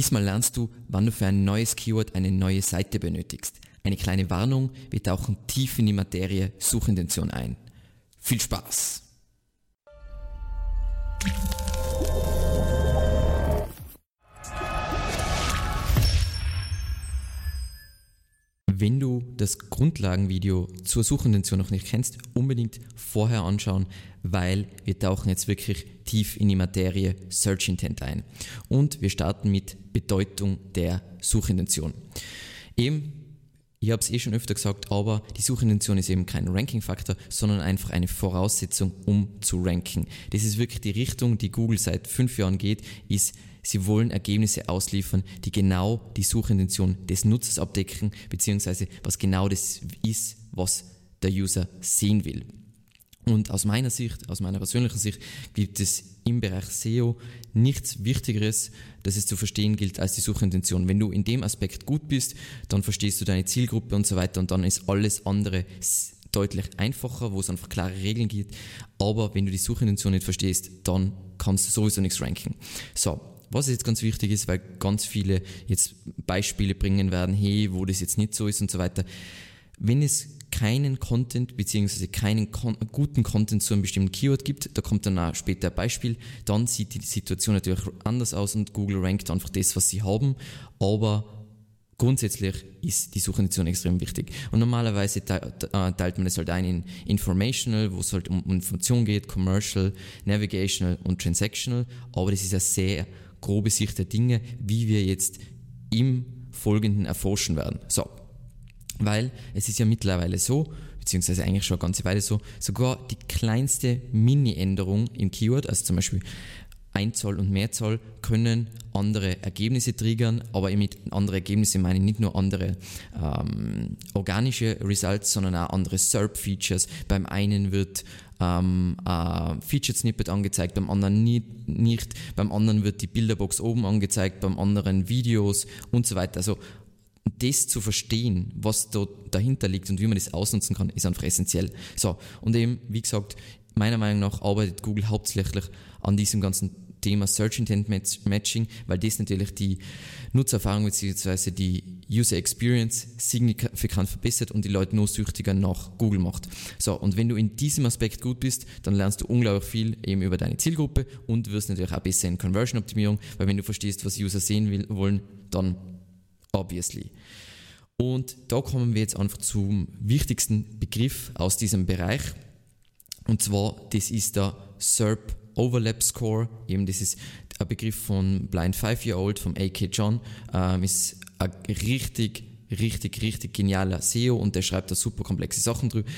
Diesmal lernst du, wann du für ein neues Keyword eine neue Seite benötigst. Eine kleine Warnung, wir tauchen tief in die Materie Suchintention ein. Viel Spaß! Wenn du das Grundlagenvideo zur Suchintention noch nicht kennst, unbedingt vorher anschauen, weil wir tauchen jetzt wirklich tief in die Materie Search Intent ein. Und wir starten mit Bedeutung der Suchintention. Eben, ich habe es eh schon öfter gesagt, aber die Suchintention ist eben kein Ranking-Faktor, sondern einfach eine Voraussetzung, um zu ranken. Das ist wirklich die Richtung, die Google seit fünf Jahren geht, ist Sie wollen Ergebnisse ausliefern, die genau die Suchintention des Nutzers abdecken, beziehungsweise was genau das ist, was der User sehen will. Und aus meiner Sicht, aus meiner persönlichen Sicht, gibt es im Bereich SEO nichts Wichtigeres, das es zu verstehen gilt, als die Suchintention. Wenn du in dem Aspekt gut bist, dann verstehst du deine Zielgruppe und so weiter und dann ist alles andere deutlich einfacher, wo es einfach klare Regeln gibt. Aber wenn du die Suchintention nicht verstehst, dann kannst du sowieso nichts ranken. So, was jetzt ganz wichtig ist, weil ganz viele jetzt Beispiele bringen werden, hey, wo das jetzt nicht so ist und so weiter. Wenn es keinen Content beziehungsweise keinen kon guten Content zu einem bestimmten Keyword gibt, da kommt dann auch später ein Beispiel, dann sieht die Situation natürlich anders aus und Google rankt einfach das, was sie haben, aber grundsätzlich ist die Suchintention extrem wichtig. Und normalerweise teilt man es halt ein in Informational, wo es halt um Information geht, Commercial, Navigational und Transactional, aber das ist ja sehr grobe Sicht der Dinge, wie wir jetzt im Folgenden erforschen werden. So, weil es ist ja mittlerweile so, beziehungsweise eigentlich schon eine ganze Weile so, sogar die kleinste Mini-Änderung im Keyword, also zum Beispiel Einzahl und Mehrzahl können andere Ergebnisse triggern, aber mit andere Ergebnisse meine ich nicht nur andere ähm, organische Results, sondern auch andere SERP-Features. Beim einen wird ähm, ein Featured Snippet angezeigt, beim anderen nie, nicht, beim anderen wird die Bilderbox oben angezeigt, beim anderen Videos und so weiter. Also das zu verstehen, was da dahinter liegt und wie man das ausnutzen kann, ist einfach essentiell. So, und eben, wie gesagt, meiner Meinung nach arbeitet Google hauptsächlich an diesem ganzen Thema Search Intent Matching, weil das natürlich die Nutzererfahrung bzw. die User Experience signifikant verbessert und die Leute nur süchtiger nach Google macht. So, und wenn du in diesem Aspekt gut bist, dann lernst du unglaublich viel eben über deine Zielgruppe und wirst natürlich auch besser in Conversion Optimierung, weil wenn du verstehst, was User sehen will, wollen, dann obviously. Und da kommen wir jetzt einfach zum wichtigsten Begriff aus diesem Bereich. Und zwar, das ist der SERP Overlap Score. Eben, das ist ein Begriff von Blind Five Year Old, vom A.K. John. Ähm, ist ein richtig, richtig, richtig genialer SEO und der schreibt da super komplexe Sachen drüber.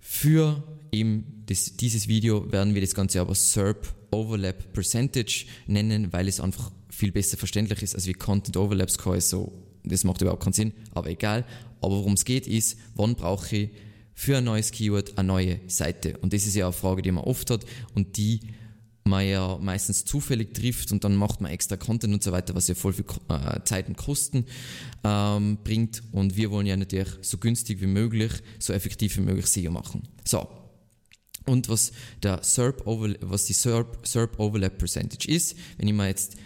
Für eben das, dieses Video werden wir das Ganze aber SERP Overlap Percentage nennen, weil es einfach viel besser verständlich ist, als wie Content Overlap Score ist so, das macht überhaupt keinen Sinn, aber egal. Aber worum es geht ist, wann brauche ich für ein neues Keyword eine neue Seite? Und das ist ja eine Frage, die man oft hat und die man ja meistens zufällig trifft und dann macht man extra Content und so weiter, was ja voll viel äh, Zeit und Kosten ähm, bringt. Und wir wollen ja natürlich so günstig wie möglich, so effektiv wie möglich SEO machen. So. Und was der SERP was die SERP, SERP Overlap Percentage ist, wenn ich mir jetzt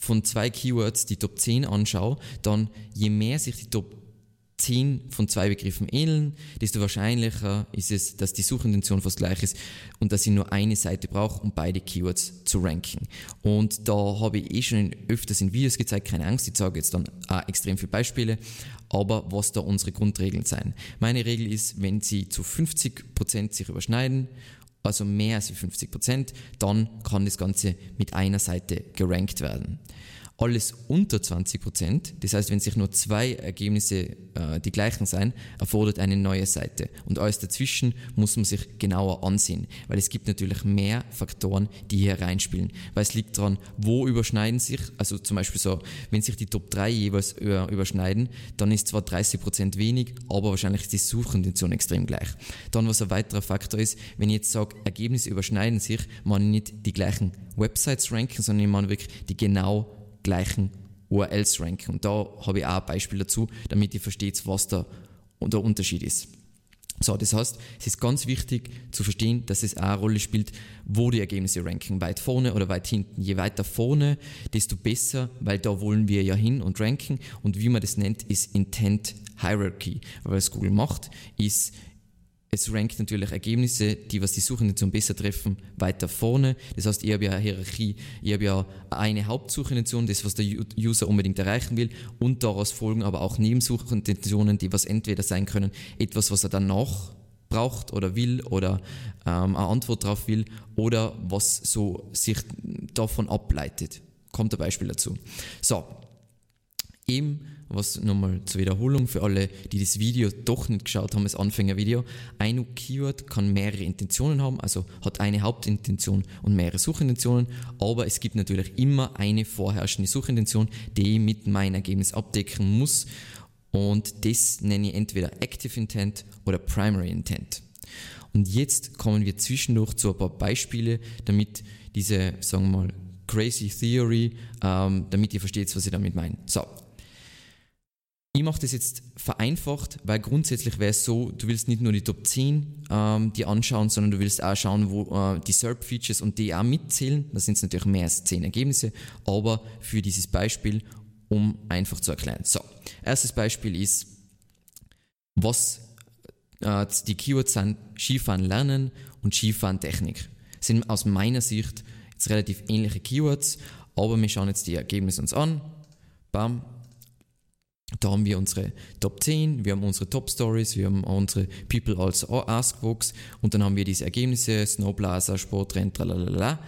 von zwei Keywords die Top 10 anschaue, dann je mehr sich die Top 10 von zwei Begriffen ähneln, desto wahrscheinlicher ist es, dass die Suchintention fast gleich ist und dass ich nur eine Seite brauche, um beide Keywords zu ranken. Und da habe ich eh schon öfters in Videos gezeigt, keine Angst, ich sage jetzt dann auch extrem viele Beispiele, aber was da unsere Grundregeln sein. Meine Regel ist, wenn sie zu 50% sich überschneiden, also mehr als 50%, dann kann das Ganze mit einer Seite gerankt werden alles unter 20 Prozent, das heißt, wenn sich nur zwei Ergebnisse äh, die gleichen sein, erfordert eine neue Seite. Und alles dazwischen muss man sich genauer ansehen, weil es gibt natürlich mehr Faktoren, die hier reinspielen. Weil es liegt daran, wo überschneiden sich, also zum Beispiel so, wenn sich die Top 3 jeweils überschneiden, dann ist zwar 30 Prozent wenig, aber wahrscheinlich ist die Suchintention extrem gleich. Dann, was ein weiterer Faktor ist, wenn ich jetzt sage, Ergebnisse überschneiden sich, man nicht die gleichen Websites ranken, sondern man wirklich die genau gleichen URLs ranken. Und da habe ich auch ein Beispiel dazu, damit ihr versteht, was da der Unterschied ist. So, das heißt, es ist ganz wichtig zu verstehen, dass es auch eine Rolle spielt, wo die Ergebnisse ranken. Weit vorne oder weit hinten. Je weiter vorne, desto besser, weil da wollen wir ja hin und ranken. Und wie man das nennt, ist Intent Hierarchy. Was Google macht, ist, es rankt natürlich Ergebnisse, die was die Suchintention besser treffen, weiter vorne. Das heißt, ich habe ja eine Hierarchie, ich habe ja eine Hauptsuchintention, das was der User unbedingt erreichen will und daraus folgen aber auch Nebensuchintentionen, die was entweder sein können, etwas, was er danach braucht oder will oder ähm, eine Antwort darauf will oder was so sich davon ableitet. Kommt ein Beispiel dazu. So, eben was nochmal zur Wiederholung für alle, die das Video doch nicht geschaut haben, das Anfängervideo. Ein Keyword kann mehrere Intentionen haben, also hat eine Hauptintention und mehrere Suchintentionen, aber es gibt natürlich immer eine vorherrschende Suchintention, die ich mit meinem Ergebnis abdecken muss und das nenne ich entweder Active Intent oder Primary Intent. Und jetzt kommen wir zwischendurch zu ein paar Beispiele, damit diese, sagen wir mal, Crazy Theory, ähm, damit ihr versteht, was ich damit meine. So, ich mache das jetzt vereinfacht, weil grundsätzlich wäre es so, du willst nicht nur die Top 10 ähm, die anschauen, sondern du willst auch schauen, wo äh, die SERP-Features und die auch mitzählen. Da sind es natürlich mehr als 10 Ergebnisse, aber für dieses Beispiel, um einfach zu erklären. So, erstes Beispiel ist, was äh, die Keywords sind Skifahren lernen und Skifahren Technik. Das sind aus meiner Sicht jetzt relativ ähnliche Keywords, aber wir schauen jetzt die Ergebnisse uns an. Bam, da haben wir unsere Top 10, wir haben unsere Top Stories, wir haben unsere People also Ask Books und dann haben wir diese Ergebnisse, Snowblazer, Sporttrend, tralalala.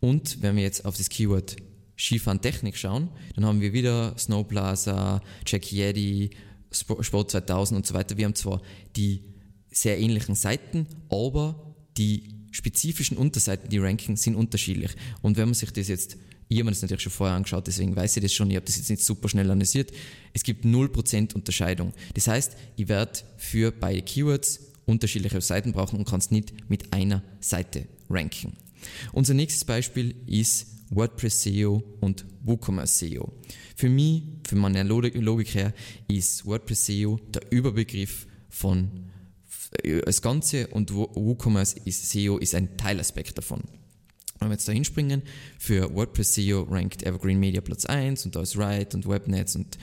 Und wenn wir jetzt auf das Keyword Skifahren Technik schauen, dann haben wir wieder Snowblazer, Jack Yeti, Sport 2000 und so weiter. Wir haben zwar die sehr ähnlichen Seiten, aber die spezifischen Unterseiten, die Ranking, sind unterschiedlich. Und wenn man sich das jetzt ich habe mir das natürlich schon vorher angeschaut, deswegen weiß ich das schon. Ich habe das jetzt nicht super schnell analysiert. Es gibt 0% Unterscheidung. Das heißt, ich werde für beide Keywords unterschiedliche Seiten brauchen und kann es nicht mit einer Seite ranken. Unser nächstes Beispiel ist WordPress SEO und WooCommerce SEO. Für mich, für meine Logik her, ist WordPress SEO der Überbegriff von äh, das Ganze und WooCommerce SEO ist ein Teilaspekt davon. Wenn wir jetzt da hinspringen, für WordPress SEO rankt Evergreen Media Platz 1 und da ist Write und Webnets und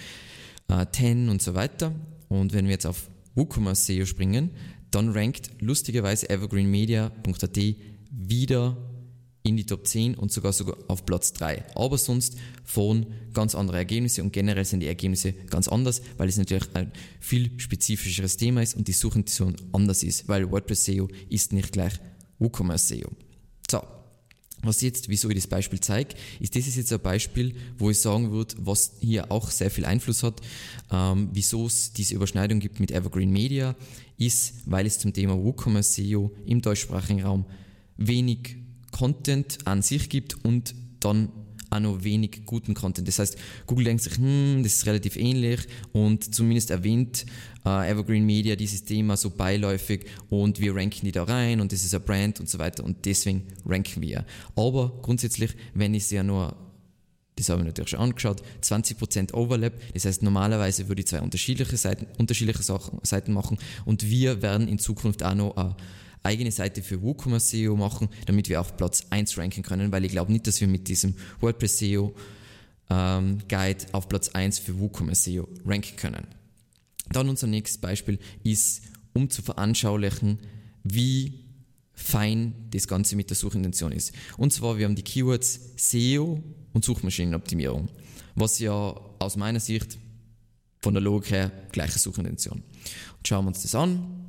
äh, 10 und so weiter. Und wenn wir jetzt auf WooCommerce SEO springen, dann rankt lustigerweise evergreenmedia.at wieder in die Top 10 und sogar sogar auf Platz 3. Aber sonst von ganz andere Ergebnisse und generell sind die Ergebnisse ganz anders, weil es natürlich ein viel spezifischeres Thema ist und die Suchintention anders ist, weil WordPress SEO ist nicht gleich WooCommerce SEO. Was jetzt, wieso ich das Beispiel zeige, ist, das ist jetzt ein Beispiel, wo ich sagen würde, was hier auch sehr viel Einfluss hat, ähm, wieso es diese Überschneidung gibt mit Evergreen Media, ist, weil es zum Thema WooCommerce SEO im deutschsprachigen Raum wenig Content an sich gibt und dann auch noch wenig guten Content. Das heißt, Google denkt sich, hm, das ist relativ ähnlich und zumindest erwähnt äh, Evergreen Media dieses Thema so beiläufig und wir ranken die da rein und das ist ein Brand und so weiter und deswegen ranken wir. Aber grundsätzlich, wenn ich es ja nur das habe ich natürlich schon angeschaut, 20% Overlap, das heißt normalerweise würde ich zwei unterschiedliche Seiten, unterschiedliche Sachen, Seiten machen und wir werden in Zukunft auch noch eine eigene Seite für WooCommerce SEO machen, damit wir auf Platz 1 ranken können, weil ich glaube nicht, dass wir mit diesem WordPress SEO ähm, Guide auf Platz 1 für WooCommerce SEO ranken können. Dann unser nächstes Beispiel ist, um zu veranschaulichen, wie fein das Ganze mit der Suchintention ist. Und zwar, wir haben die Keywords SEO und Suchmaschinenoptimierung, was ja aus meiner Sicht von der Logik her gleiche Suchintention. Und schauen wir uns das an.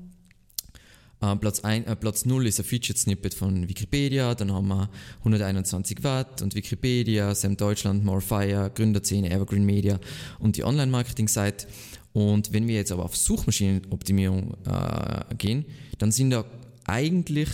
Äh, Platz, ein, äh, Platz 0 ist ein Featured Snippet von Wikipedia, dann haben wir 121 Watt und Wikipedia, Sam Deutschland, Morefire, Gründerszene, Evergreen Media und die Online-Marketing-Seite. Und wenn wir jetzt aber auf Suchmaschinenoptimierung äh, gehen, dann sind da eigentlich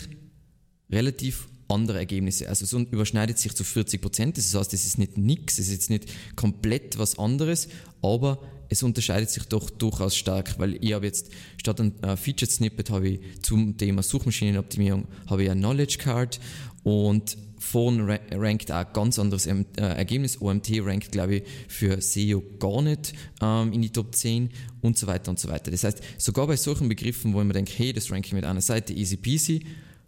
relativ andere Ergebnisse. Also so überschneidet sich zu 40 Prozent. Das heißt, es ist nicht nix, es ist jetzt nicht komplett was anderes, aber es unterscheidet sich doch durchaus stark, weil ich habe jetzt statt ein äh, Featured Snippet habe ich zum Thema Suchmaschinenoptimierung habe ich ein Knowledge Card und vorn rankt auch ganz anderes äh, Ergebnis. OMT rankt, glaube ich, für SEO gar nicht ähm, in die Top 10 und so weiter und so weiter. Das heißt, sogar bei solchen Begriffen, wo man denkt, hey, das Ranking mit einer Seite easy peasy,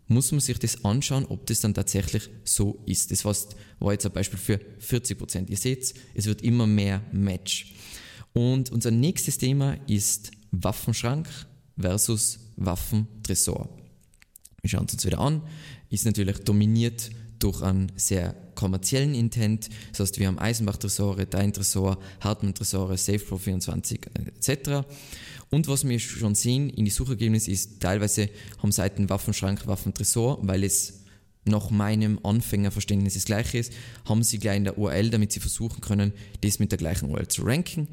muss man sich das anschauen, ob das dann tatsächlich so ist. Das war jetzt ein Beispiel für 40 Prozent. Ihr seht, es wird immer mehr Match. Und unser nächstes Thema ist Waffenschrank versus Waffentresor. Wir schauen es uns wieder an. Ist natürlich dominiert durch einen sehr kommerziellen Intent. Das heißt, wir haben Eisenbach-Tresore, Dein-Tresor, Hartmann-Tresore, SafePro24 etc. Und was wir schon sehen in die Suchergebnisse ist, teilweise haben Seiten Waffenschrank, Waffentresor, weil es nach meinem Anfängerverständnis das gleiche ist, haben sie gleich in der URL, damit sie versuchen können, das mit der gleichen URL zu ranken.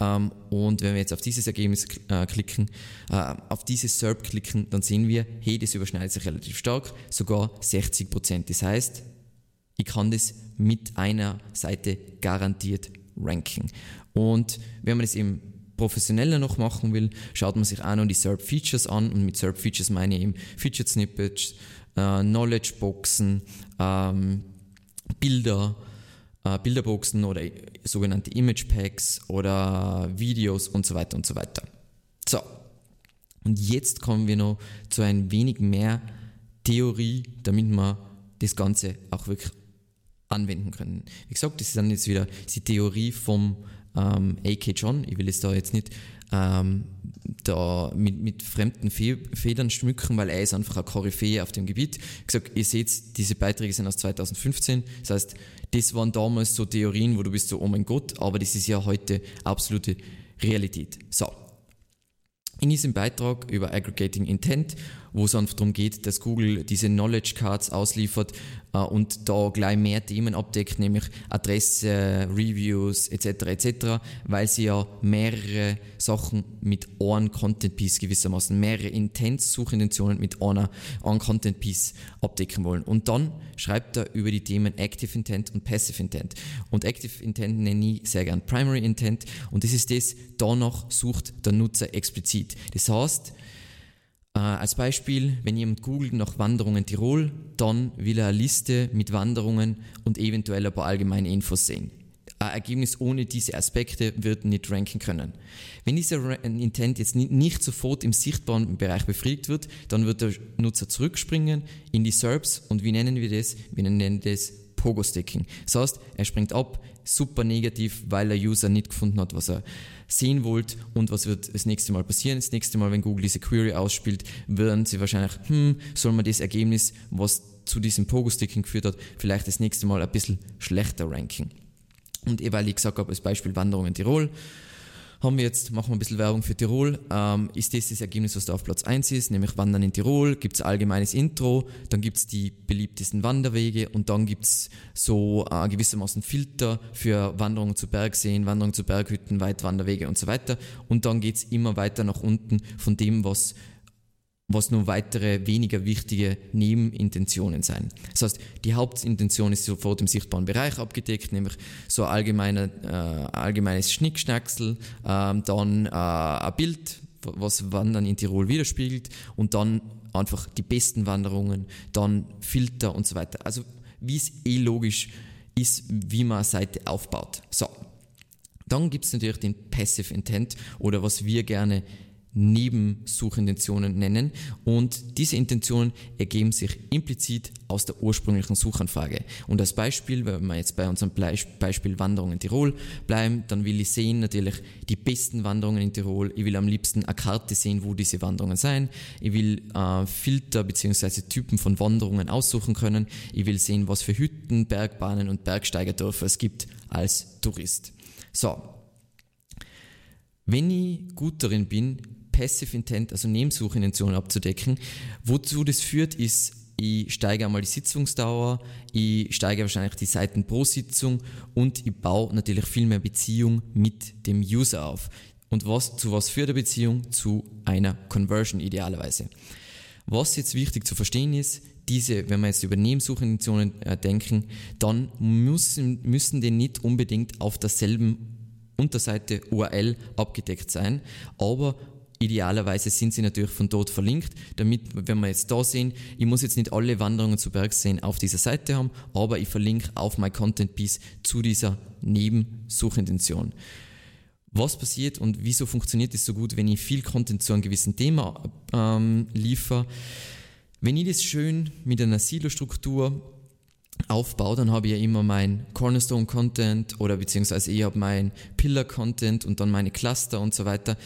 Ähm, und wenn wir jetzt auf dieses Ergebnis äh, klicken, äh, auf dieses SERP klicken, dann sehen wir, hey, das überschneidet sich relativ stark, sogar 60% Das heißt, ich kann das mit einer Seite garantiert ranken. Und wenn man das eben professioneller noch machen will, schaut man sich auch noch die SERP Features an und mit SERP Features meine ich eben Featured Snippets, äh, Knowledge Boxen, ähm, Bilder, äh, Bilderboxen oder sogenannte Image Packs oder Videos und so weiter und so weiter. So. Und jetzt kommen wir noch zu ein wenig mehr Theorie, damit wir das Ganze auch wirklich anwenden können. Wie gesagt, das ist dann jetzt wieder die Theorie vom ähm, AK John. Ich will es da jetzt nicht ähm, da mit, mit fremden Fe Federn schmücken, weil er ist einfach ein Koryphäe auf dem Gebiet. Ich gesagt, ihr seht, diese Beiträge sind aus 2015. Das heißt, das waren damals so Theorien, wo du bist so, oh mein Gott, aber das ist ja heute absolute Realität. So. In diesem Beitrag über Aggregating Intent wo es einfach darum geht, dass Google diese Knowledge Cards ausliefert äh, und da gleich mehr Themen abdeckt, nämlich Adresse, Reviews etc. etc., weil sie ja mehrere Sachen mit einem Content Piece gewissermaßen, mehrere Intent-Suchintentionen mit einer, einem Content Piece abdecken wollen. Und dann schreibt er über die Themen Active Intent und Passive Intent. Und Active Intent nenne ich sehr gern Primary Intent und das ist das, danach sucht der Nutzer explizit. Das heißt, äh, als Beispiel, wenn jemand googelt nach Wanderungen Tirol, dann will er eine Liste mit Wanderungen und eventuell ein paar allgemeine Infos sehen. Ein Ergebnis ohne diese Aspekte wird nicht ranken können. Wenn dieser Intent jetzt nicht sofort im sichtbaren Bereich befriedigt wird, dann wird der Nutzer zurückspringen in die SERPs und wie nennen wir das? Wir nennen das Pogo-Sticking. Das heißt, er springt ab, super negativ, weil der User nicht gefunden hat, was er sehen wollt und was wird das nächste Mal passieren. Das nächste Mal, wenn Google diese Query ausspielt, werden sie wahrscheinlich, hm, soll man das Ergebnis, was zu diesem Pogo-Sticking geführt hat, vielleicht das nächste Mal ein bisschen schlechter ranken. Und eh, weil ich gesagt habe, als Beispiel Wanderung in Tirol, haben wir jetzt, machen wir ein bisschen Werbung für Tirol, ähm, ist das das Ergebnis, was da auf Platz 1 ist, nämlich Wandern in Tirol, gibt es allgemeines Intro, dann gibt es die beliebtesten Wanderwege und dann gibt es so äh, gewissermaßen Filter für Wanderungen zu Bergseen, Wanderungen zu Berghütten, Weitwanderwege und so weiter. Und dann geht es immer weiter nach unten von dem, was was nur weitere weniger wichtige Nebenintentionen sein. Das heißt, die Hauptintention ist sofort im sichtbaren Bereich abgedeckt, nämlich so allgemeine, äh, allgemeines Schnickschnacksel, äh, dann äh, ein Bild, was Wandern in Tirol widerspiegelt und dann einfach die besten Wanderungen, dann Filter und so weiter. Also wie es eh logisch ist, wie man eine Seite aufbaut. So. Dann gibt es natürlich den Passive Intent oder was wir gerne Nebensuchintentionen nennen und diese Intentionen ergeben sich implizit aus der ursprünglichen Suchanfrage. Und als Beispiel, wenn wir jetzt bei unserem Beispiel Wanderungen in Tirol bleiben, dann will ich sehen natürlich die besten Wanderungen in Tirol. Ich will am liebsten eine Karte sehen, wo diese Wanderungen sein. Ich will äh, Filter bzw. Typen von Wanderungen aussuchen können. Ich will sehen, was für Hütten, Bergbahnen und Bergsteigerdörfer es gibt als Tourist. So, wenn ich gut darin bin, Passive Intent, also Nebensuchintentionen abzudecken. Wozu das führt, ist, ich steige einmal die Sitzungsdauer, ich steige wahrscheinlich die Seiten pro Sitzung und ich baue natürlich viel mehr Beziehung mit dem User auf. Und was, zu was führt eine Beziehung? Zu einer Conversion idealerweise. Was jetzt wichtig zu verstehen ist, diese, wenn wir jetzt über Nebensuchintentionen äh, denken, dann müssen, müssen die nicht unbedingt auf derselben Unterseite URL abgedeckt sein, aber Idealerweise sind sie natürlich von dort verlinkt, damit, wenn wir jetzt da sehen, ich muss jetzt nicht alle Wanderungen zu Bergseen auf dieser Seite haben, aber ich verlinke auf My Content Piece zu dieser Nebensuchintention. Was passiert und wieso funktioniert es so gut, wenn ich viel Content zu einem gewissen Thema ähm, liefere? Wenn ich das schön mit einer Silo-Struktur aufbaue, dann habe ich ja immer mein Cornerstone-Content oder beziehungsweise ich habe mein Pillar-Content und dann meine Cluster und so weiter.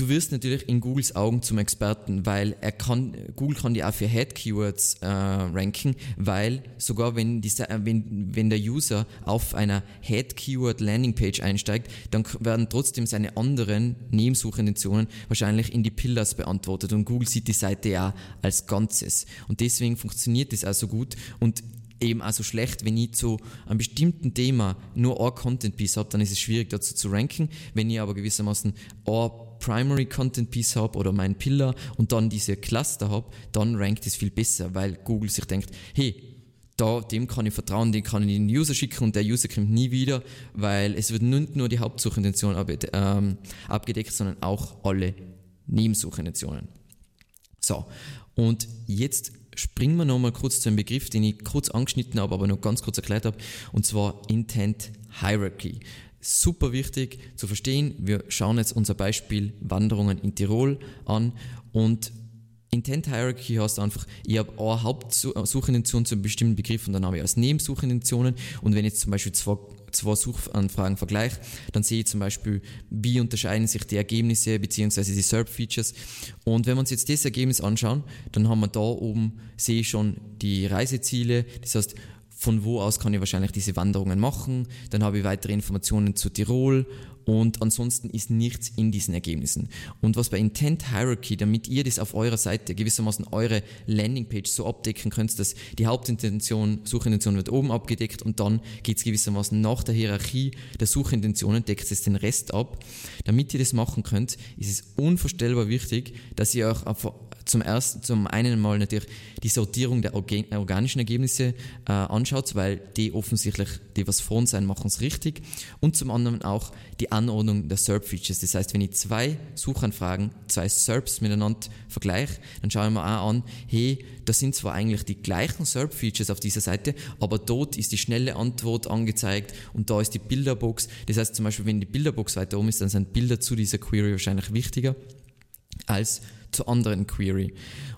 Du wirst natürlich in Googles Augen zum Experten, weil er kann, Google kann die auch für Head-Keywords äh, ranken, weil sogar wenn, die, wenn, wenn der User auf einer Head-Keyword-Landing-Page einsteigt, dann werden trotzdem seine anderen Nebensuchintentionen wahrscheinlich in die Pillars beantwortet und Google sieht die Seite ja als Ganzes. Und deswegen funktioniert das also gut und eben auch so schlecht, wenn ich zu einem bestimmten Thema nur ein Content Piece habe, dann ist es schwierig dazu zu ranken. Wenn ich aber gewissermaßen ein Primary Content Piece habe oder mein Pillar und dann diese Cluster habe, dann rankt es viel besser, weil Google sich denkt, hey, da, dem kann ich vertrauen, den kann ich den User schicken und der User kommt nie wieder, weil es wird nicht nur die Hauptsuchintention ähm, abgedeckt, sondern auch alle Nebensuchintentionen. So, und jetzt springen wir nochmal kurz zu einem Begriff, den ich kurz angeschnitten habe, aber noch ganz kurz erklärt habe, und zwar Intent Hierarchy. Super wichtig zu verstehen. Wir schauen jetzt unser Beispiel Wanderungen in Tirol an und Intent Hierarchy heißt einfach, ich habe eine Hauptsuchintention zu einem bestimmten Begriff und dann habe ich als Nebensuchintentionen und wenn ich jetzt zum Beispiel zwei, zwei Suchanfragen vergleiche, dann sehe ich zum Beispiel, wie unterscheiden sich die Ergebnisse bzw. die SERP-Features und wenn wir uns jetzt das Ergebnis anschauen, dann haben wir da oben, sehe ich schon die Reiseziele, das heißt, von wo aus kann ich wahrscheinlich diese Wanderungen machen. Dann habe ich weitere Informationen zu Tirol und ansonsten ist nichts in diesen Ergebnissen. Und was bei Intent Hierarchy, damit ihr das auf eurer Seite gewissermaßen eure Landingpage so abdecken könnt, dass die Hauptintention, Suchintention wird oben abgedeckt und dann geht es gewissermaßen nach der Hierarchie der Suchintentionen, deckt es den Rest ab. Damit ihr das machen könnt, ist es unvorstellbar wichtig, dass ihr euch zum ersten, zum einen mal natürlich die Sortierung der organischen Ergebnisse äh, anschaut, weil die offensichtlich, die was vor uns sein, machen es richtig. Und zum anderen auch die Anordnung der SERP-Features. Das heißt, wenn ich zwei Suchanfragen, zwei SERPs miteinander vergleiche, dann schaue ich mir auch an, hey, da sind zwar eigentlich die gleichen SERP-Features auf dieser Seite, aber dort ist die schnelle Antwort angezeigt und da ist die Bilderbox. Das heißt zum Beispiel, wenn die Bilderbox weiter oben ist, dann sind Bilder zu dieser Query wahrscheinlich wichtiger als zur anderen Query.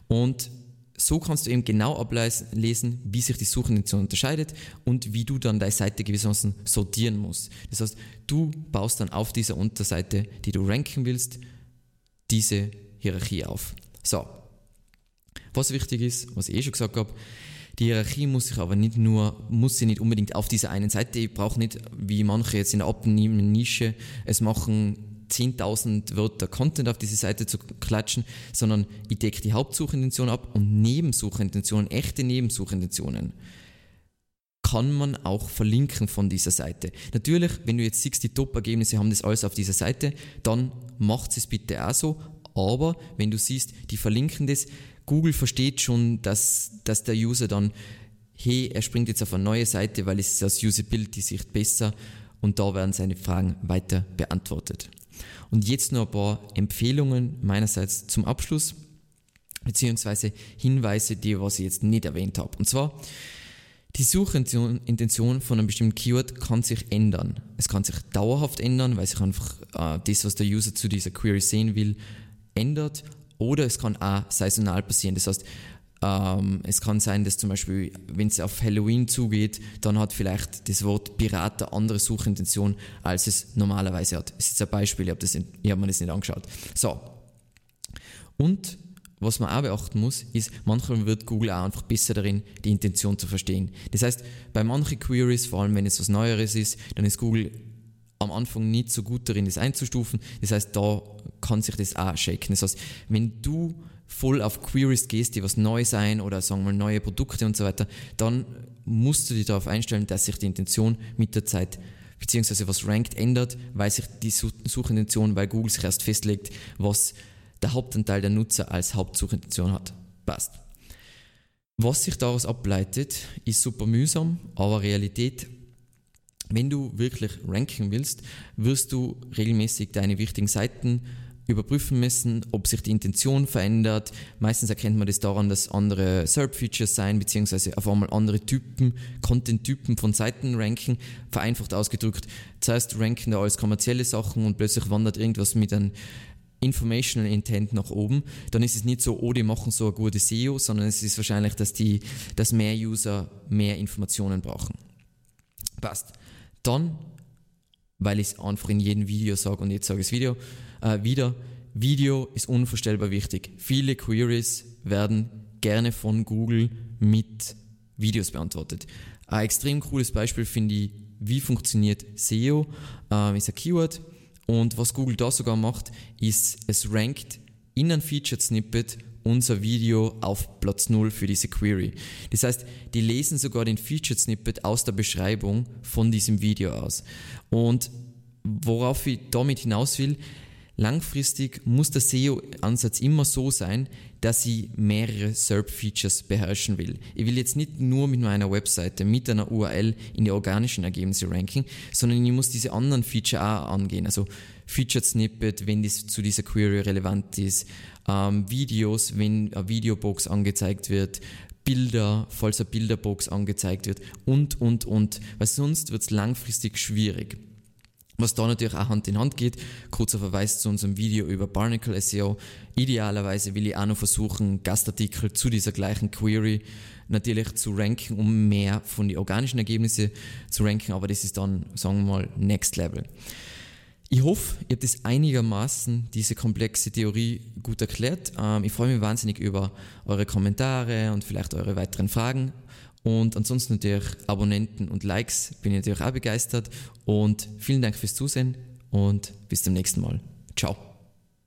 Und so kannst du eben genau ablesen, wie sich die Suchintention unterscheidet und wie du dann deine Seite gewissermaßen sortieren musst. Das heißt, du baust dann auf dieser Unterseite, die du ranken willst, diese Hierarchie auf. So. Was wichtig ist, was ich eh schon gesagt habe, die Hierarchie muss sich aber nicht nur, muss sie nicht unbedingt auf dieser einen Seite, ich brauche nicht, wie manche jetzt in der Nische es machen, 10.000 Wörter Content auf diese Seite zu klatschen, sondern ich decke die Hauptsuchintention ab und Nebensuchintentionen, echte Nebensuchintentionen kann man auch verlinken von dieser Seite. Natürlich, wenn du jetzt siehst, die Top-Ergebnisse haben das alles auf dieser Seite, dann macht es bitte auch so. Aber wenn du siehst, die verlinken das, Google versteht schon, dass, dass der User dann, hey, er springt jetzt auf eine neue Seite, weil es aus Usability-Sicht besser und da werden seine Fragen weiter beantwortet. Und jetzt nur ein paar Empfehlungen meinerseits zum Abschluss, beziehungsweise Hinweise, die was ich jetzt nicht erwähnt habe. Und zwar, die Suchintention von einem bestimmten Keyword kann sich ändern. Es kann sich dauerhaft ändern, weil sich einfach äh, das, was der User zu dieser Query sehen will, ändert. Oder es kann auch saisonal passieren. Das heißt, ähm, es kann sein, dass zum Beispiel, wenn es auf Halloween zugeht, dann hat vielleicht das Wort Pirat eine andere Suchintention, als es normalerweise hat. Das ist jetzt ein Beispiel, ich habe, habe mir das nicht angeschaut. So. Und was man auch beachten muss, ist, manchmal wird Google auch einfach besser darin, die Intention zu verstehen. Das heißt, bei manchen Queries, vor allem wenn es was Neueres ist, dann ist Google am Anfang nicht so gut darin, das einzustufen. Das heißt, da kann sich das auch shaken. Das heißt, wenn du voll auf Queries gehst, die was neu sein oder sagen wir neue Produkte und so weiter, dann musst du dich darauf einstellen, dass sich die Intention mit der Zeit beziehungsweise was Ranked ändert, weil sich die Suchintention, weil Google sich erst festlegt, was der Hauptanteil der Nutzer als Hauptsuchintention hat. Passt. Was sich daraus ableitet, ist super mühsam, aber Realität wenn du wirklich ranken willst, wirst du regelmäßig deine wichtigen Seiten überprüfen müssen, ob sich die Intention verändert. Meistens erkennt man das daran, dass andere SERP-Features sein, beziehungsweise auf einmal andere Typen, Content-Typen von Seiten ranken. Vereinfacht ausgedrückt, zuerst ranken da alles kommerzielle Sachen und plötzlich wandert irgendwas mit einem Informational Intent nach oben, dann ist es nicht so, oh, die machen so ein gutes SEO, sondern es ist wahrscheinlich, dass, die, dass mehr User mehr Informationen brauchen. Passt. Dann, weil ich es einfach in jedem Video sage und jetzt sage ich es Video, äh, wieder, Video ist unvorstellbar wichtig. Viele Queries werden gerne von Google mit Videos beantwortet. Ein extrem cooles Beispiel finde ich, wie funktioniert SEO, äh, ist ein Keyword und was Google da sogar macht, ist, es rankt in ein Featured Snippet unser Video auf Platz 0 für diese Query. Das heißt, die lesen sogar den Featured Snippet aus der Beschreibung von diesem Video aus. Und worauf ich damit hinaus will, langfristig muss der SEO-Ansatz immer so sein, dass ich mehrere SERP-Features beherrschen will. Ich will jetzt nicht nur mit meiner Webseite, mit einer URL in die organischen Ergebnisse ranken, sondern ich muss diese anderen Feature auch angehen. Also Featured Snippet, wenn das zu dieser Query relevant ist, ähm, Videos, wenn eine Videobox angezeigt wird, Bilder, falls eine Bilderbox angezeigt wird und, und, und, weil sonst wird es langfristig schwierig. Was da natürlich auch Hand in Hand geht, kurzer Verweis zu unserem Video über Barnacle SEO. Idealerweise will ich auch noch versuchen, Gastartikel zu dieser gleichen Query natürlich zu ranken, um mehr von den organischen Ergebnissen zu ranken, aber das ist dann, sagen wir mal, Next Level. Ich hoffe, ihr habt das einigermaßen, diese komplexe Theorie gut erklärt. Ähm, ich freue mich wahnsinnig über eure Kommentare und vielleicht eure weiteren Fragen. Und ansonsten natürlich Abonnenten und Likes bin ich natürlich auch begeistert. Und vielen Dank fürs Zusehen und bis zum nächsten Mal. Ciao.